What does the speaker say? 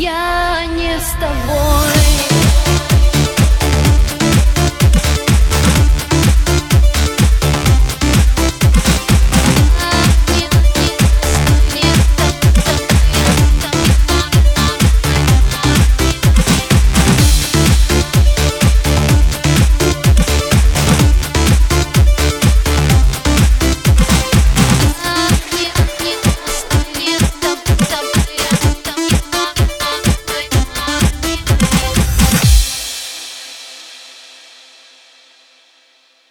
Я не с